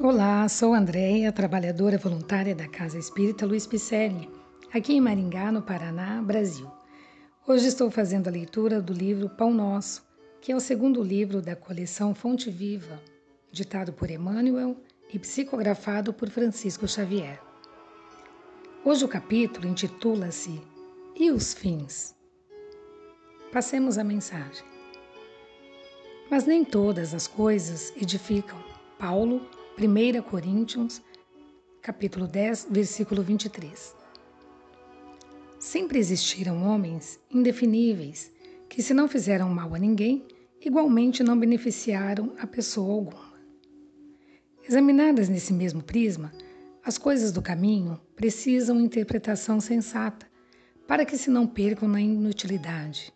Olá, sou Andréia, trabalhadora voluntária da Casa Espírita Luiz Picelli, aqui em Maringá, no Paraná, Brasil. Hoje estou fazendo a leitura do livro Pão Nosso, que é o segundo livro da coleção Fonte Viva, ditado por Emmanuel e psicografado por Francisco Xavier. Hoje o capítulo intitula-se E os Fins? Passemos a mensagem. Mas nem todas as coisas edificam. Paulo 1 Coríntios, capítulo 10, versículo 23. Sempre existiram homens indefiníveis que, se não fizeram mal a ninguém, igualmente não beneficiaram a pessoa alguma. Examinadas nesse mesmo prisma, as coisas do caminho precisam interpretação sensata para que se não percam na inutilidade.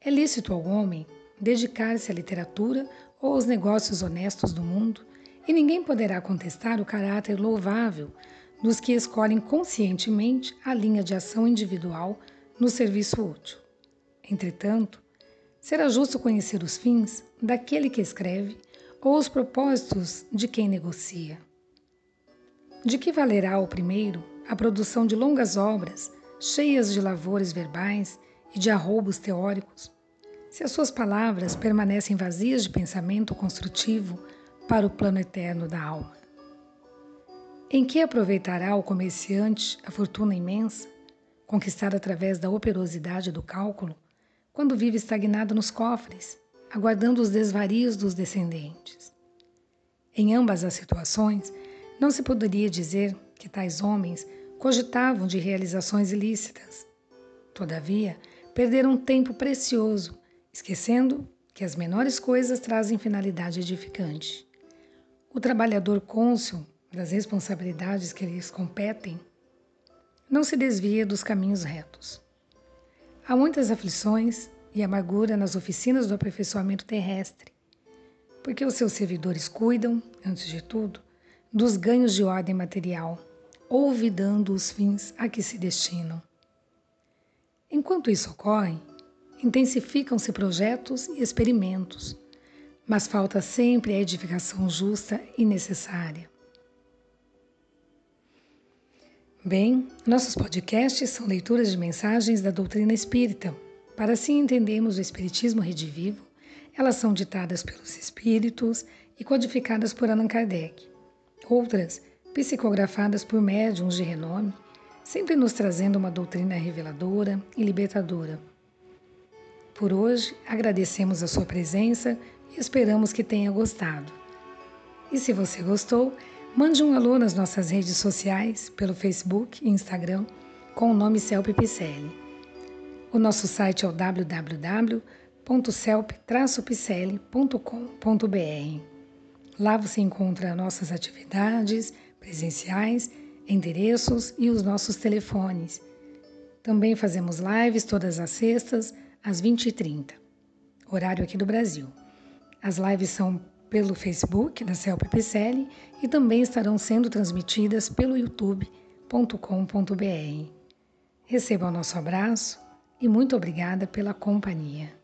É lícito ao homem dedicar-se à literatura ou aos negócios honestos do mundo e ninguém poderá contestar o caráter louvável dos que escolhem conscientemente a linha de ação individual no serviço útil. Entretanto, será justo conhecer os fins daquele que escreve ou os propósitos de quem negocia. De que valerá ao primeiro a produção de longas obras cheias de lavores verbais e de arroubos teóricos, se as suas palavras permanecem vazias de pensamento construtivo para o plano eterno da alma. Em que aproveitará o comerciante a fortuna imensa, conquistada através da operosidade do cálculo, quando vive estagnado nos cofres, aguardando os desvarios dos descendentes? Em ambas as situações, não se poderia dizer que tais homens cogitavam de realizações ilícitas. Todavia, perderam tempo precioso, esquecendo que as menores coisas trazem finalidade edificante. O trabalhador cônscio das responsabilidades que lhes competem não se desvia dos caminhos retos. Há muitas aflições e amargura nas oficinas do aperfeiçoamento terrestre, porque os seus servidores cuidam, antes de tudo, dos ganhos de ordem material, olvidando os fins a que se destinam. Enquanto isso ocorre, intensificam-se projetos e experimentos mas falta sempre a edificação justa e necessária. Bem, nossos podcasts são leituras de mensagens da doutrina espírita. Para assim entendermos o Espiritismo redivivo, elas são ditadas pelos espíritos e codificadas por Allan Kardec. Outras, psicografadas por médiums de renome, sempre nos trazendo uma doutrina reveladora e libertadora. Por hoje, agradecemos a sua presença esperamos que tenha gostado. E se você gostou, mande um alô nas nossas redes sociais, pelo Facebook e Instagram, com o nome Celpe Picelli. O nosso site é o www.celp-picelli.com.br. Lá você encontra nossas atividades presenciais, endereços e os nossos telefones. Também fazemos lives todas as sextas, às 20h30, horário aqui do Brasil. As lives são pelo Facebook da Celpe PCL e também estarão sendo transmitidas pelo youtube.com.br. Receba o nosso abraço e muito obrigada pela companhia.